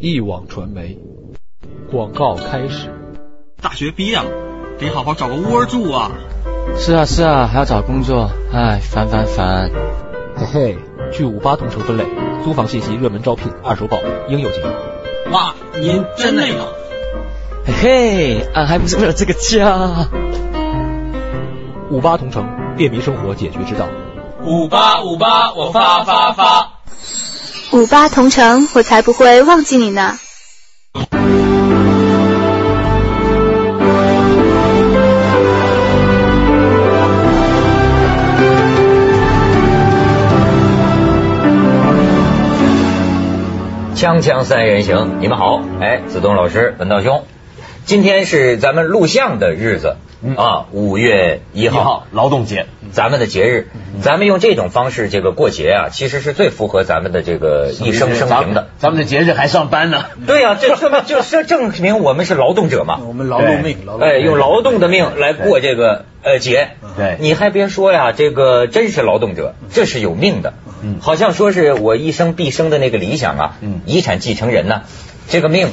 一网传媒广告开始。大学毕业了，得好好找个窝住啊！是啊是啊，还要找工作，唉，烦烦烦。嘿嘿，去五八同城分类，租房信息、热门招聘、二手宝应有尽有。哇，您真累吗？嘿嘿，俺还不是为了这个家。五八同城，便民生活解决之道。五八五八，我发发发。五八同城，我才不会忘记你呢。锵锵三人行，你们好，哎，子东老师，文道兄，今天是咱们录像的日子啊，五月一号，劳动节，咱们的节日，咱们用这种方式这个过节啊，其实是最符合咱们的这个一生生平的。咱们的节日还上班呢。对呀、这这就是证明我们是劳动者嘛。我们劳动命，劳动哎，用劳动的命来过这个呃节，对。你还别说呀，这个真是劳动者，这是有命的。嗯。好像说是我一生毕生的那个理想啊，嗯。遗产继承人呢，这个命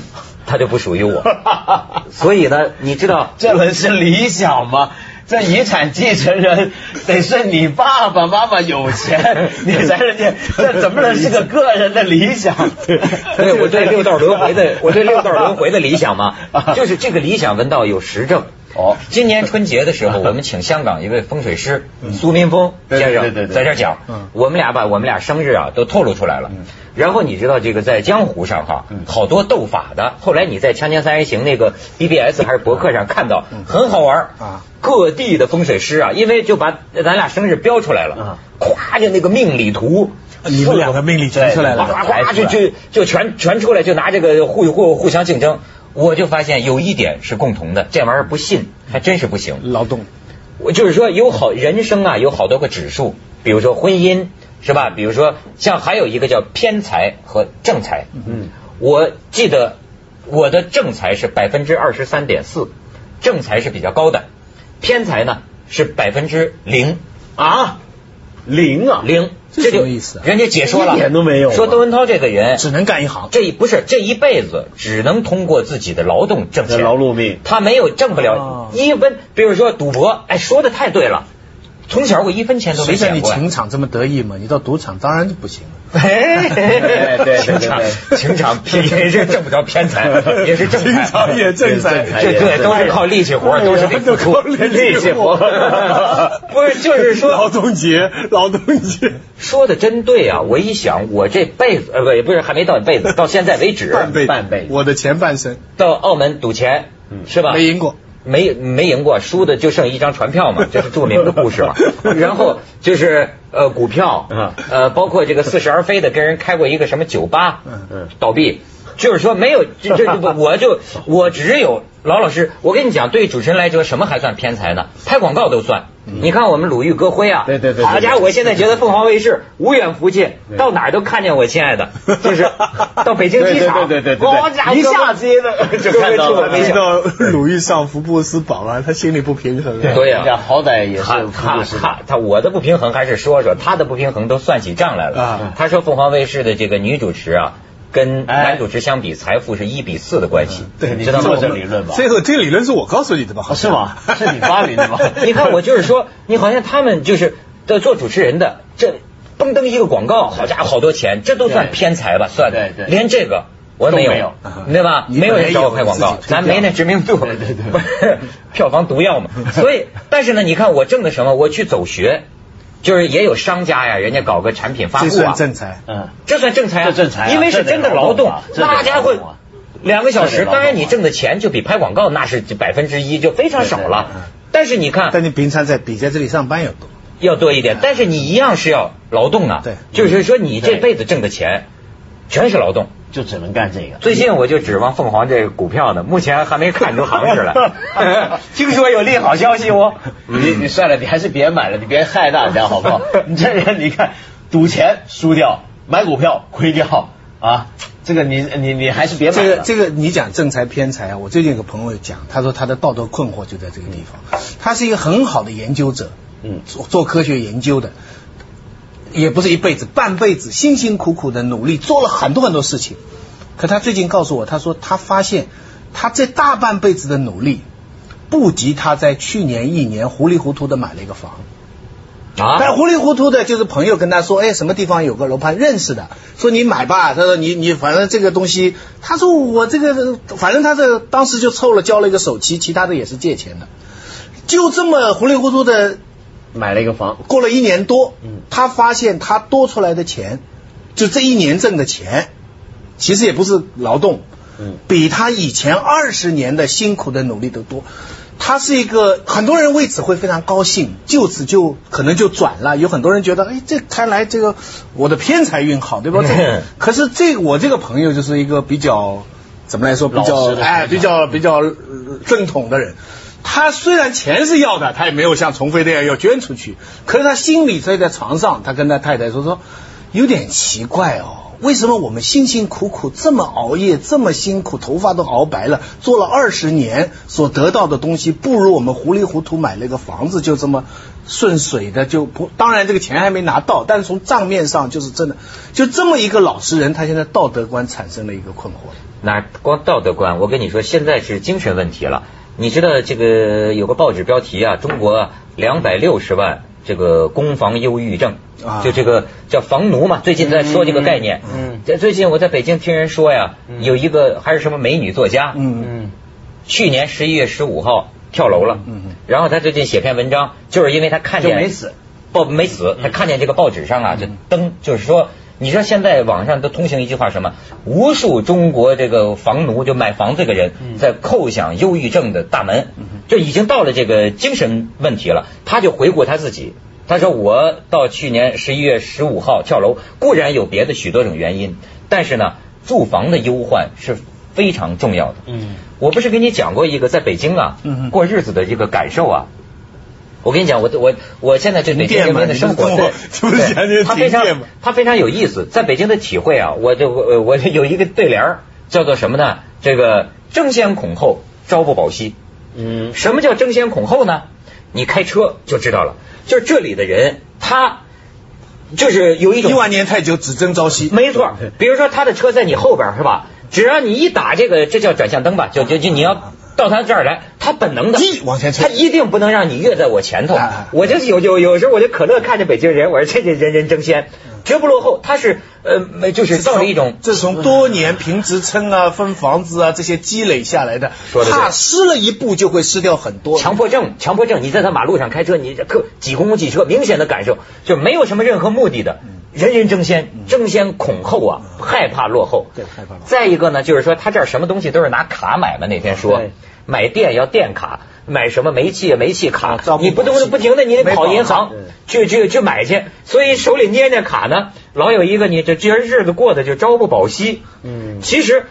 他就不属于我，所以呢，你知道这能是理想吗？这遗产继承人得是你爸爸妈妈有钱，你才能这，这怎么能是个个人的理想？对，我对六道轮回的，我对六道轮回的理想嘛，就是这个理想文道有实证。哦。今年春节的时候，我们请香港一位风水师苏民峰先生在这儿讲嗯，我们俩把我们俩生日啊都透露出来了。然后你知道这个在江湖上哈，好多斗法的，后来你在《锵锵三人行》那个 BBS 还是博客上看到，很好玩啊。各地的风水师啊，因为就把咱俩生日标出来了，咵就那个命理图。你们两个命理全出来了，哗哗就就就全全出来，就拿这个互互互相竞争。我就发现有一点是共同的，这玩意儿不信还真是不行。劳动。我就是说有好人生啊，有好多个指数，比如说婚姻是吧？比如说像还有一个叫偏财和正财。嗯，我记得我的正财是百分之二十三点四，正财是比较高的，偏财呢是百分之零啊，零啊，零，这就什么意思啊人家解说了，一点都没有啊说窦文涛这个人只能干一行。这一不是这一辈子只能通过自己的劳动挣这钱，劳碌命。他没有挣不了哦一分。比如说赌博，哎，说的太对了，从小我一分钱都没谁叫捡过呀。你情场这么得意嘛？你到赌场当然就不行了。哎，对对对情场对情场也是挣不着偏财，也是正财，情场也挣财这对都是靠力气活，都是靠力气活 不是，就是说劳动节，劳动节，说的真对啊！我一想，我这辈子呃不也不是还没到一辈子，到现在为止，半辈半辈我的前半生到澳门赌钱，是吧？没赢过。没没赢过，输的就剩一张船票嘛，这是著名的故事嘛。然后就是呃股票嗯，呃包括这个似是而非的跟人开过一个什么酒吧嗯嗯，倒闭，就是说没有这这不 我就我只有老老实，我跟你讲，对于主持人来说，什么还算偏财呢？拍广告都算。你看我们鲁豫歌辉啊，对对对对好家伙，我现在觉得凤凰卫视无远弗届，到哪儿都看见我亲爱的，就是到北京机场，对对对对对好家一下接的就看到了没想到鲁豫上福布斯榜啊，他心里不平衡啊。对呀、好歹也是他他他他我的不平衡还是说说他的不平衡都算起账来了。啊。他说凤凰卫视的这个女主持啊，跟哎男主持相比，财富是一比四的关系。对，知道吗你？这理论吧这个这个理论是我告诉你的吧？是吗？是你发明的吗？你看我就是说，你好像他们就是在做主持人的，这嘣噔一个广告，好家伙好多钱，这都算偏财吧？算对对连这个。我没有，都没有对吧？没有人找我拍广告咱没那知名度，对对对不是票房毒药嘛。所以，但是呢，你看我挣的什么？我去走学，就是也有商家呀，人家搞个产品发这布啊算，正财。嗯，这算正财啊，这正财啊因为是真的劳动，这得劳动啊那家伙两个小时，当然你挣的钱就比拍广告那是百分之一，就非常少了。但是你看，但你平常在比在这里上班要多。要多一点，但是你一样是要劳动啊。对就是说你这辈子挣的钱全是劳动。就只能干这个。最近我就指望凤凰这个股票呢，目前还没看出行市来。听说有利好消息哦。你你算了，你还是别买了，你别害大家好不好？你这人你看，赌钱输掉，买股票亏掉啊，这个你你你还是别买了。这个这个你讲正财偏财啊，我最近有个朋友讲，他说他的道德困惑就在这个地方。他是一个很好的研究者，嗯做做科学研究的，也不是一辈子，半辈子辛辛苦苦的努力，做了很多很多事情。可他最近告诉我，他说他发现他这大半辈子的努力，不及他在去年一年糊里糊涂的买了一个房。啊，但糊里糊涂的，就是朋友跟他说，哎，什么地方有个楼盘认识的，说你买吧。他说你你反正这个东西，他说我这个反正他这当时就凑了交了一个首期，其他的也是借钱的，就这么糊里糊涂的买了一个房，过了一年多，嗯他发现他多出来的钱，就这一年挣的钱，其实也不是劳动，嗯比他以前二十年的辛苦的努力都多。他是一个很多人为此会非常高兴，就此就可能就转了。有很多人觉得，哎，这看来这个我的偏财运好，对吧？这 可是这我这个朋友就是一个比较怎么来说比较哎比较比较呃正统的人。他虽然钱是要的，他也没有像虫飞那样要捐出去，可是他心里在在床上，他跟他太太说说，有点奇怪哦。为什么我们辛辛苦苦这么熬夜，这么辛苦，头发都熬白了，做了二十年，所得到的东西不如我们糊里糊涂买了一个房子就这么顺水的就不？当然这个钱还没拿到，但是从账面上就是真的，就这么一个老实人，他现在道德观产生了一个困惑。那光道德观，我跟你说，现在是精神问题了。你知道这个有个报纸标题啊，中国两百六十万这个攻防忧郁症，啊。就这个叫房奴嘛，最近在说这个概念。嗯这最近我在北京听人说呀，有一个还是什么美女作家，嗯嗯。去年十一月十五号跳楼了，嗯嗯。然后他最近写篇文章，就是因为他看见没死，报没死，他看见这个报纸上啊就登，就是说，你知道现在网上都通行一句话什么，无数中国这个房奴就买房这个人在叩响忧郁症的大门，就已经到了这个精神问题了。他就回顾他自己，他说我到去年十一月十五号跳楼，固然有别的许多种原因，但是呢，住房的忧患是非常重要的。嗯。我不是跟你讲过一个在北京啊过日子的这个感受啊。我跟你讲，我我我现在对北京人民的生活，对他非常他非常有意思，在北京的体会啊，我就我我有一个对联儿叫做什么呢？这个争先恐后，朝不保夕。嗯什么叫争先恐后呢？你开车就知道了，就是这里的人他就是有一种一万年太久，只争朝夕。没错，比如说他的车在你后边是吧？只要你一打这个，这叫转向灯吧，就就就你要到他这儿来，他本能的一往前冲他一定不能让你越在我前头。我就有有有时候我就可乐看着北京人，我说这这人人争先，绝不落后。他是呃没就是到了一种这是从多年评职称啊、分房子啊这些积累下来的，怕失了一步就会失掉很多。强迫症，强迫症，你在他马路上开车，你这可挤公共汽车，明显的感受就没有什么任何目的的，人人争先，争先恐后啊，害怕落后。对害怕落后。再一个呢，就是说他这儿什么东西都是拿卡买嘛，那天说买电要电卡，买什么煤气煤气卡你不能不停的你得跑银行去去去买去，所以手里捏着卡呢，老有一个你这这日子过得就朝不保夕。嗯。其实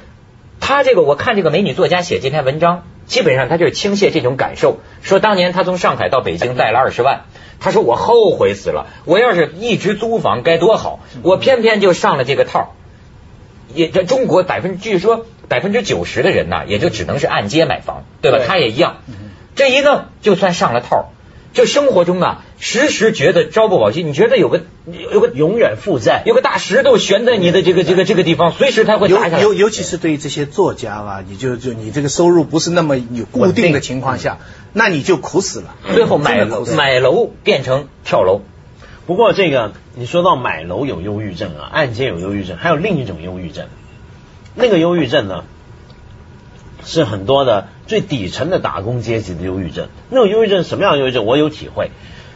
他这个，我看这个美女作家写这篇文章，基本上他就是倾泻这种感受，说当年他从上海到北京带了二十万，他说我后悔死了，我要是一直租房该多好，我偏偏就上了这个套。也这中国百分据说百分之九十的人呐，也就只能是按揭买房，对吧？对他也一样，这一弄就算上了套儿。就生活中啊，时时觉得朝不保夕，你觉得有个有个永远负债，有个大石头悬在你的这个这个这个地方，随时它会尤砸下来。尤尤其是对于这些作家啊，你就就你这个收入不是那么有固定的情况下，那你就苦死了。最后买楼买楼变成跳楼，不过这个你说到买楼有忧郁症啊，按揭有忧郁症，还有另一种忧郁症，那个忧郁症呢，是很多的最底层的打工阶级的忧郁症。那种忧郁症什么样的忧郁症？我有体会。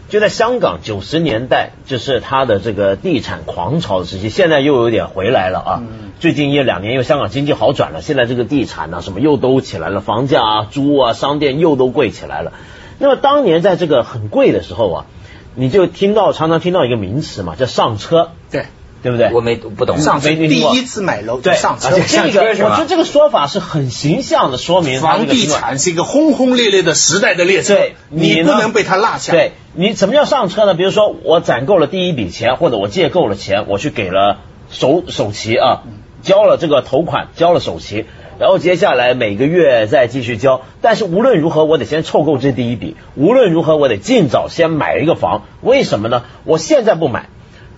就在香港九十年代，就是它的这个地产狂潮的时期，现在又有点回来了啊。最近一两年，因为香港经济好转了，现在这个地产啊什么又都起来了，房价啊、租啊、商店又都贵起来了。那么当年在这个很贵的时候啊，你就听到常常听到一个名词嘛，叫上车，对，对不对？我没不懂。上车第一次买楼就对上车而且，这个我觉得这个说法是很形象的说明房地产是一个轰轰烈烈的时代的列车，对你呢不能被它落下。对你怎么叫上车呢？比如说我攒够了第一笔钱，或者我借够了钱，我去给了首首期啊，交了这个头款，交了首期，然后接下来每个月再继续交。但是无论如何，我得先凑够这第一笔，无论如何我得尽早先买一个房。为什么呢？我现在不买。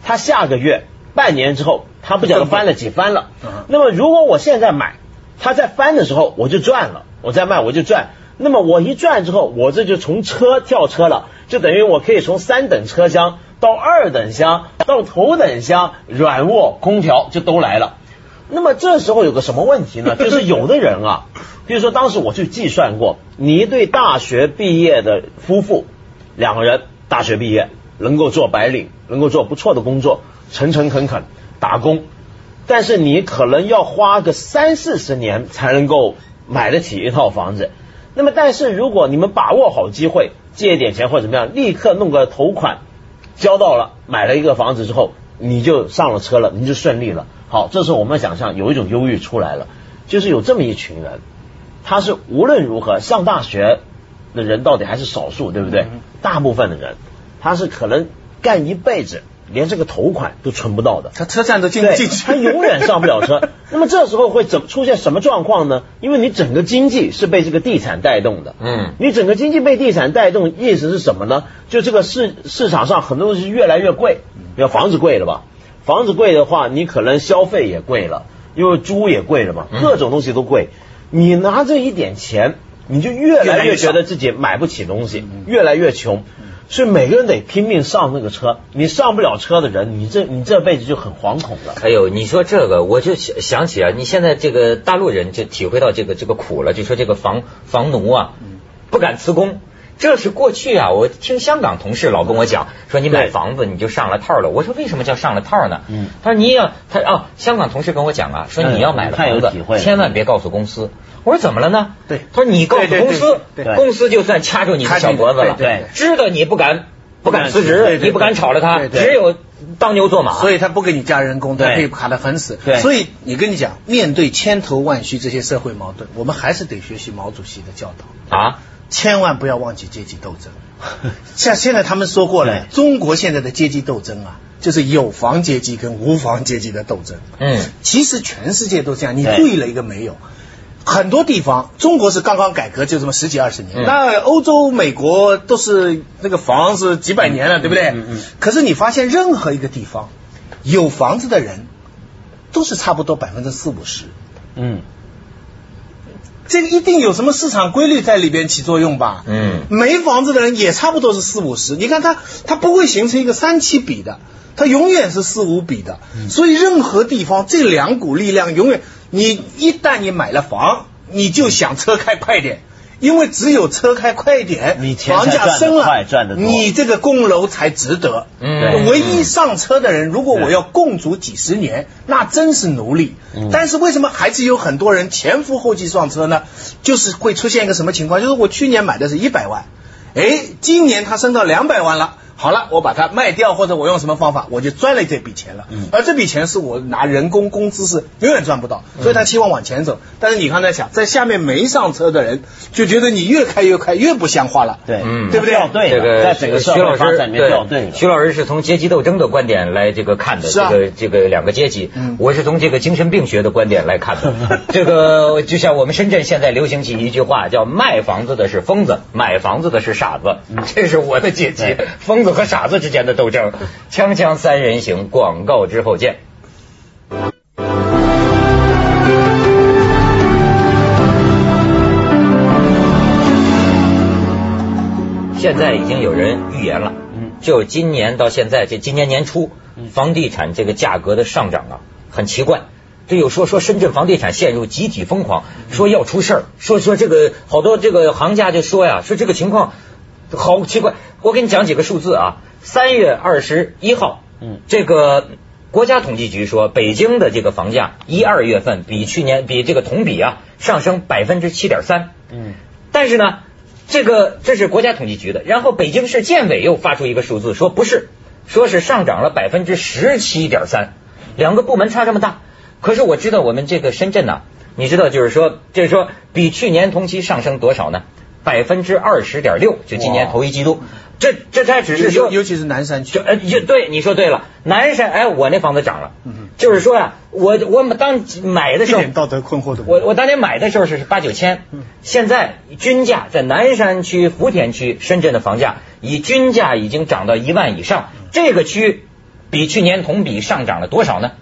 他下个月、半年之后，它不晓得翻了几番了嗯。那么如果我现在买，它在翻的时候我就赚了，我再卖我就赚。那么我一赚之后，我这就从车跳车了，就等于我可以从三等车厢到二等箱，到头等箱，软卧、空调就都来了。那么这时候有个什么问题呢？就是有的人啊，比如说当时我去计算过，你一对大学毕业的夫妇，两个人大学毕业，能够做白领，能够做不错的工作，诚诚恳恳打工，但是你可能要花个三四十年才能够买得起一套房子。那么，但是如果你们把握好机会，借一点钱或者怎么样，立刻弄个头款，交到了，买了一个房子之后，你就上了车了，你就顺利了。好，这时候我们想象有一种忧郁出来了，就是有这么一群人，他是无论如何上大学的人到底还是少数，对不对？大部分的人，他是可能干一辈子，连这个头款都存不到的。他车站都进不，进去，他永远上不了车。那么这时候会怎出现什么状况呢？因为你整个经济是被这个地产带动的，嗯你整个经济被地产带动，意思是什么呢？就这个市市场上很多东西越来越贵，比如房子贵了吧？房子贵的话，你可能消费也贵了，因为猪也贵了嘛，各种东西都贵。你拿这一点钱，你就越来越觉得自己买不起东西，越来越穷。所以每个人得拼命上那个车，你上不了车的人，你这你这辈子就很惶恐了。哎呦，你说这个，我就想想起啊，你现在这个大陆人就体会到这个这个苦了，就说这个房房奴啊，不敢辞工。这是过去啊，我听香港同事老跟我讲，说你买房子你就上了套了。我说为什么叫上了套呢？嗯。他说你要他啊，香港同事跟我讲啊，说嗯你要买了房子千万别告诉公司。我说怎么了呢？对。他说你告诉公司公司就算掐住你的小脖子了，对对知道你不敢不敢辞职，你不敢炒了他，只有当牛做马。所以他不给你加人工，他对。可以把他狠死。对。所以你跟你讲，面对千头万绪这些社会矛盾，我们还是得学习毛主席的教导，啊，千万不要忘记阶级斗争。像现在他们说过了，中国现在的阶级斗争啊，就是有房阶级跟无房阶级的斗争。嗯其实全世界都这样，你注意了一个没有？很多地方，中国是刚刚改革，就这么十几二十年。嗯那欧洲、美国都是那个房是几百年了，对不对？嗯嗯可是你发现任何一个地方有房子的人，都是差不多百分之四五十。嗯，这个一定有什么市场规律在里边起作用吧？嗯没房子的人也差不多是四五十，你看他他不会形成一个三七比的，他永远是四五比的。嗯所以任何地方这两股力量永远，你一旦你买了房，你就想车开快点。因为只有车开快一点，你房价升了，你这个供楼才值得。嗯唯一上车的人，如果我要供足几十年，那真是奴隶。嗯但是为什么还是有很多人前赴后继上车呢？就是会出现一个什么情况？就是我去年买的是一百万，哎，今年它升到两百万了。好了，我把它卖掉，或者我用什么方法，我就赚了这笔钱了。嗯。而这笔钱是我拿人工工资是永远赚不到，嗯。所以他期望往前走。但是你刚才想，在下面没上车的人就觉得你越开越快，越不像话了。对，嗯。对不对？掉队了，这个在整个社徐老师会发展里面掉队了。徐老师是从阶级斗争的观点来这个看的，是啊。这个这个两个阶级，嗯。我是从这个精神病学的观点来看的。这个就像我们深圳现在流行起一句话，叫卖房子的是疯子，买房子的是傻子，这是我的阶级，疯子和傻子之间的斗争。锵锵三人行，广告之后见。现在已经有人预言了，嗯就今年到现在，这今年年初，房地产这个价格的上涨啊，很奇怪。这有说说深圳房地产陷入集体疯狂，说要出事儿，说说这个好多这个行家就说呀，说这个情况好奇怪。我给你讲几个数字啊，三月二十一号，嗯。这个国家统计局说，北京的这个房价一二月份比去年比这个同比啊上升百分之七点三，嗯。但是呢，这个这是国家统计局的，然后北京市建委又发出一个数字，说不是，说是上涨了百分之十七点三，两个部门差这么大。可是我知道我们这个深圳呐、你知道就是说，就是说比去年同期上升多少呢？百分之二十点六，就今年头一季度，这这才只是说尤尤其是南山区就，呃，就对，你说对了，南山，哎，我那房子涨了，嗯就是说呀、我我当买的时候一点，道德困惑都没有。我我当年买的时候是八九千，现在均价在南山区、福田区、深圳的房价以均价已经涨到一万以上，这个区比去年同比上涨了多少呢？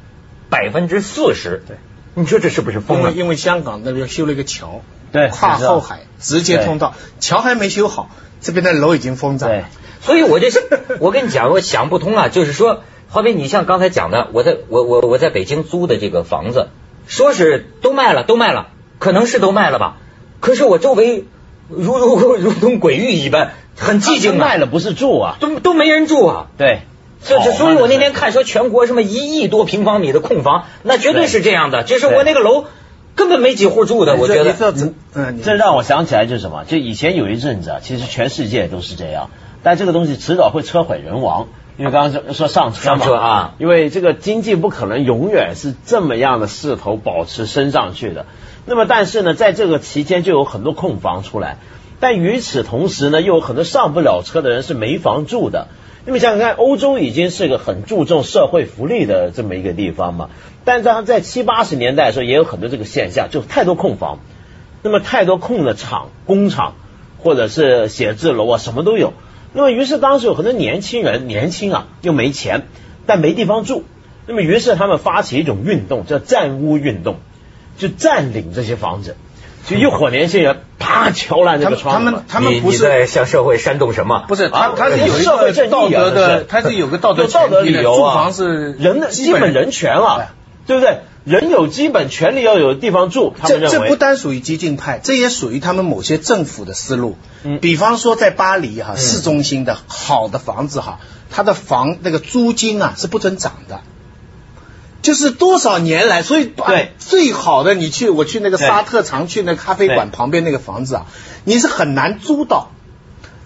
百分之四十。对，你说这是不是疯了？因为因为香港那边修了一个桥，对跨后海直接通道，桥还没修好，这边的楼已经封对涨了。所以我就是，我跟你讲，我想不通啊，就是说，好比你像刚才讲的，我在我我我在北京租的这个房子，说是都卖了，都卖了，可能是都卖了吧，可是我周围如如如同鬼域一般，很寂静啊，卖了不是住啊，都都没人住啊。对，这这，所以我那天看说全国什么一亿多平方米的空房，那绝对是这样的。就是我那个楼根本没几户住的，我觉得。这嗯，这让我想起来就是什么？就以前有一阵子啊，其实全世界都是这样，但这个东西迟早会车毁人亡。因为刚刚说说上车嘛，上车啊因为这个经济不可能永远是这么样的势头保持升上去的。那么但是呢，在这个期间就有很多空房出来，但与此同时呢，又有很多上不了车的人是没房住的。那么想想看，欧洲已经是个很注重社会福利的这么一个地方嘛，但是在七八十年代的时候也有很多这个现象，就太多空房。那么太多空的厂、工厂或者是写字楼啊，什么都有。那么于是当时有很多年轻人，年轻啊又没钱，但没地方住。那么于是他们发起一种运动，叫占屋运动，就占领这些房子，就一伙年轻人啪敲烂这个他们他们他们不是在向社会煽动什么？不是他啊他是有一社会道德，的他是有个道德道德理由啊，住房是人的基本人权啊，对不对？人有基本权利要有地方住，他们这这不单属于激进派，这也属于他们某些政府的思路。嗯比方说在巴黎哈、市中心的好的房子哈，它的房那个租金啊是不准涨的。就是多少年来，所以对最好的你去，我去那个沙特常去那咖啡馆旁边那个房子啊，你是很难租到。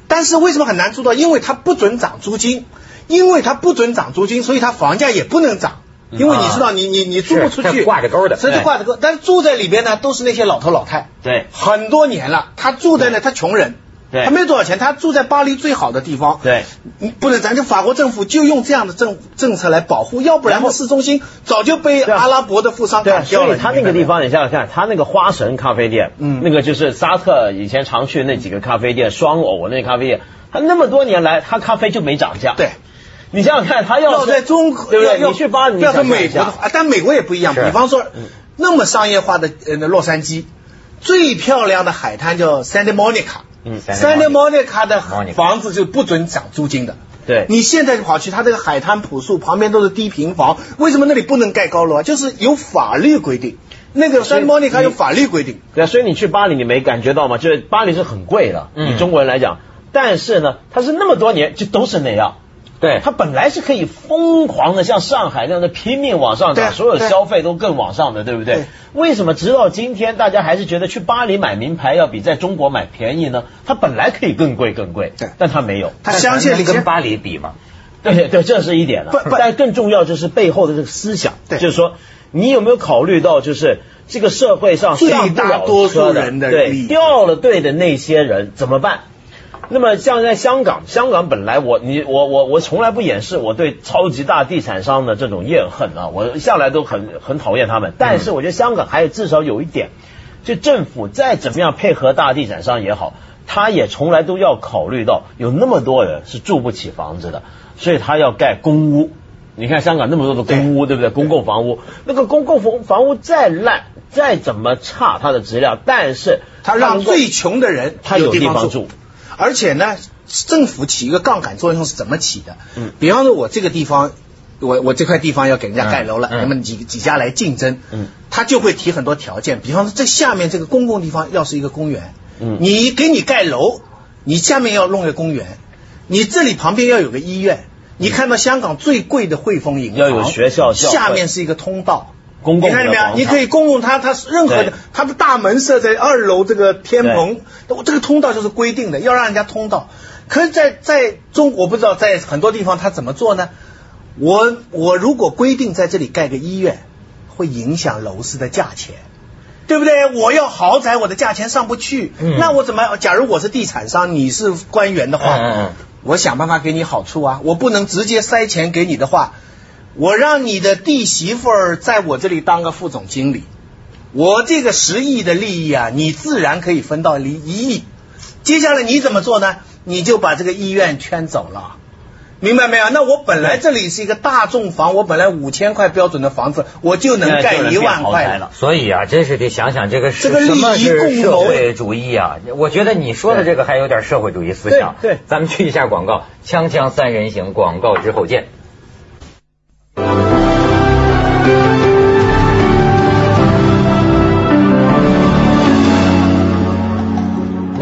但是为什么很难租到？因为它不准涨租金，因为它不准涨租金，所以它房价也不能涨。因为你知道，你你你租不出去，挂着钩的所以挂着钩。但是住在里边呢，都是那些老头老太，对很多年了。他住在那，他穷人，对他没有多少钱，他住在巴黎最好的地方。对，你不能，咱就法国政府就用这样的政政策来保护，要不然然后市中心早就被阿拉伯的富商对啊，赶掉了。所以他那个地方，你想想看，他那个花神咖啡店，嗯那个就是沙特以前常去那几个咖啡店，双偶那咖啡店，他那么多年来，他咖啡就没涨价。对。你想想看，他要在中国，对不对？要你去巴黎，要是想象一下美国的话，啊但美国也不一样。比方说，那么商业化的呃那洛杉矶，最漂亮的海滩叫 Santa Monica。嗯 Santa Monica 的房子就不准涨租金的。对你现在就跑去，它这个海滩朴素，旁边都是低平房，为什么那里不能盖高楼啊？就是有法律规定，那个所以 Santa Monica 有法律规定。对啊，所以你去巴黎，你没感觉到吗？就是巴黎是很贵的，嗯以中国人来讲，但是呢，它是那么多年就都是那样。对它本来是可以疯狂的像上海那样的拼命往上涨，所有消费都更往上的，对不对？对为什么直到今天大家还是觉得去巴黎买名牌要比在中国买便宜呢？它本来可以更贵更贵，对但它没有。它相信里边能跟巴黎比嘛？对对对，这是一点了。但更重要就是背后的这个思想，对就是说你有没有考虑到，就是这个社会上最上不了大多数人的对掉了队的那些人怎么办？那么像在香港，香港本来我你我我我从来不掩饰我对超级大地产商的这种怨恨啊，我向来都很很讨厌他们。但是我觉得香港还有至少有一点，就政府再怎么样配合大地产商也好，他也从来都要考虑到有那么多人是住不起房子的，所以他要盖公屋。你看香港那么多的公屋，对不对？公共房屋，那个公共房房屋再烂，再怎么差它的质量，但是它让最穷的人他有地地方住，而且呢，政府起一个杠杆作用是怎么起的？嗯比方说，我这个地方，我我这块地方要给人家盖楼了，嗯嗯那么几几家来竞争，嗯，他就会提很多条件。比方说，这下面这个公共地方要是一个公园，嗯你给你盖楼，你下面要弄个公园，你这里旁边要有个医院。你看到香港最贵的汇丰银行，要有学校下面是一个通道，公共你看见没有你可以公共它它是任何的，它的大门设在二楼这个天棚，这个通道就是规定的，要让人家通道。可是在，在中国不知道在很多地方他怎么做呢？我我如果规定在这里盖个医院，会影响楼市的价钱。对不对？我要豪宅，我的价钱上不去，嗯那我怎么？假如我是地产商，你是官员的话，嗯嗯嗯我想办法给你好处啊，我不能直接塞钱给你的话，我让你的弟媳妇儿在我这里当个副总经理，我这个十亿的利益啊，你自然可以分到一一亿。接下来你怎么做呢？你就把这个医院圈走了，明白没有？那我本来这里是一个大众房，我本来五千块标准的房子，我就能盖一万块了。所以啊，真是得想想这个这个什么是利益共谋社会主义啊？我觉得你说的这个还有点社会主义思想。对对咱们去一下广告，锵锵三人行，广告之后见。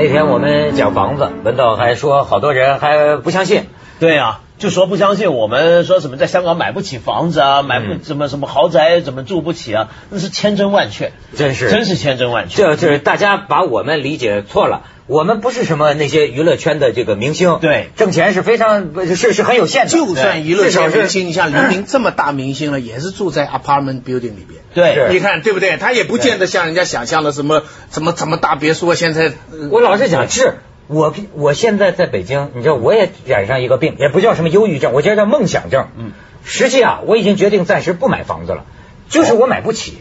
那天我们讲房子，文道还说好多人还不相信。对呀，就说不相信我们说什么在香港买不起房子啊，买不嗯什么什么豪宅怎么住不起啊，那是千真万确，真是真是千真万确。这就是大家把我们理解错了，我们不是什么那些娱乐圈的这个明星，对挣钱是非常是是很有限的，就算娱乐圈明星，你像黎明 这么大明星了，也是住在 apartment building 里边。对你看对不对？他也不见得像人家想象的什么什么什么大别墅，现在呃我老是想，是我我现在在北京，你知道我也染上一个病，也不叫什么忧郁症，我觉得叫梦想症。嗯，实际啊，我已经决定暂时不买房子了，就是我买不起。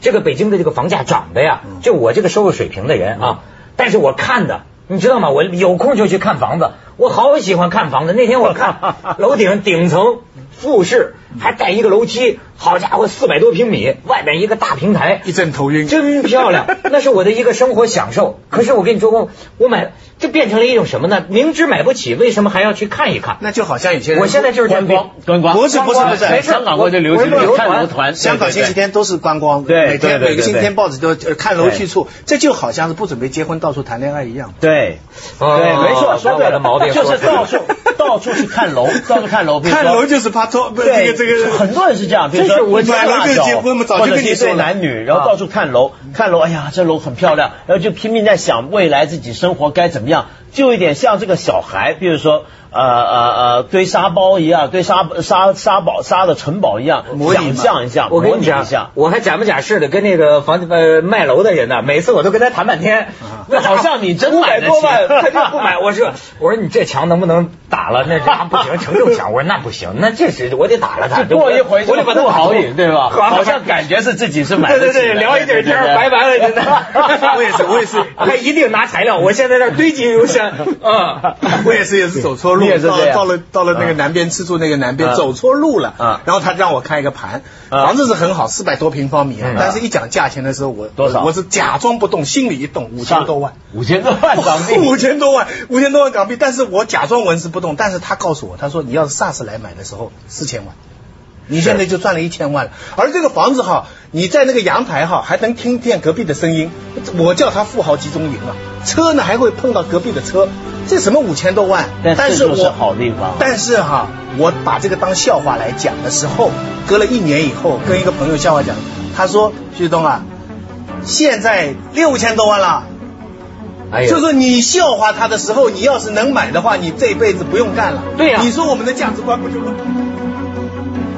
这个北京的这个房价涨的呀，就我这个收入水平的人啊，但是我看的。你知道吗？我有空就去看房子，我好喜欢看房子。那天我看 楼顶顶层复式，还带一个楼梯，好家伙，四百多平米，外边一个大平台，一阵头晕。真漂亮，那是我的一个生活享受。可是我跟你说，我我买，这变成了一种什么呢？明知买不起，为什么还要去看一看？那就好像有些人，我现在就是这观光观光，不是不是不是香港过去流行我我看楼团，香港星期天都是观光，对每天每个星期天报纸都呃看楼去处，这就好像是不准备结婚到处谈恋爱一样。对哦对，没错，说把对了，的毛病就是到处到处去看楼，到处看楼，看楼就是怕拖，不是这对，个这个很多人是这样，是说一我买楼就大小结婚嘛早就或者是一对跟你说了男女，然后到处看楼，看楼，哎呀，这楼很漂亮，然后就拼命在想未来自己生活该怎么样，就有点像这个小孩，比如说呃呃呃堆沙包一样，堆沙沙沙堡沙的城堡一样，想象一下，我跟你讲我还假不假式的跟那个房呃卖楼的人呢，每次我都跟他谈半天，那好像你真五买得起他就不买。我说我说你这墙能不能打了？那这不行，承重墙。我说那不行，那这是我得打了他。就过一回我得把他不好瘾，对吧？好 好像感觉是自己是买的对对对，聊一点天拜拜了，真的。我也是我也是他一定拿材料。我现在那儿堆积如山啊。我也是也是走错路，到到了到了那个南边吃住那个南边嗯走错路了，嗯然后他让我看一个盘，嗯房子是很好，四百多平方米但是一讲价钱的时候，我多少我是假装不动，心里一动，五千多万。五千多万港币，五千多万，五千多万港币，但是我假装纹丝不动，但是他告诉我，他说你要是 SARS 来买的时候四千万，你现在就赚了一千万了，而这个房子哈，你在那个阳台哈还能听见隔壁的声音，我叫他富豪集中营啊，车呢还会碰到隔壁的车，这什么五千多万？但是我好地方但是哈，我把这个当笑话来讲的时候，隔了一年以后，跟一个朋友笑话讲，他说旭东啊，现在六千多万了。哎呀，就是你笑话他的时候，你要是能买的话，你这辈子不用干了。对呀你说我们的价值观不就不？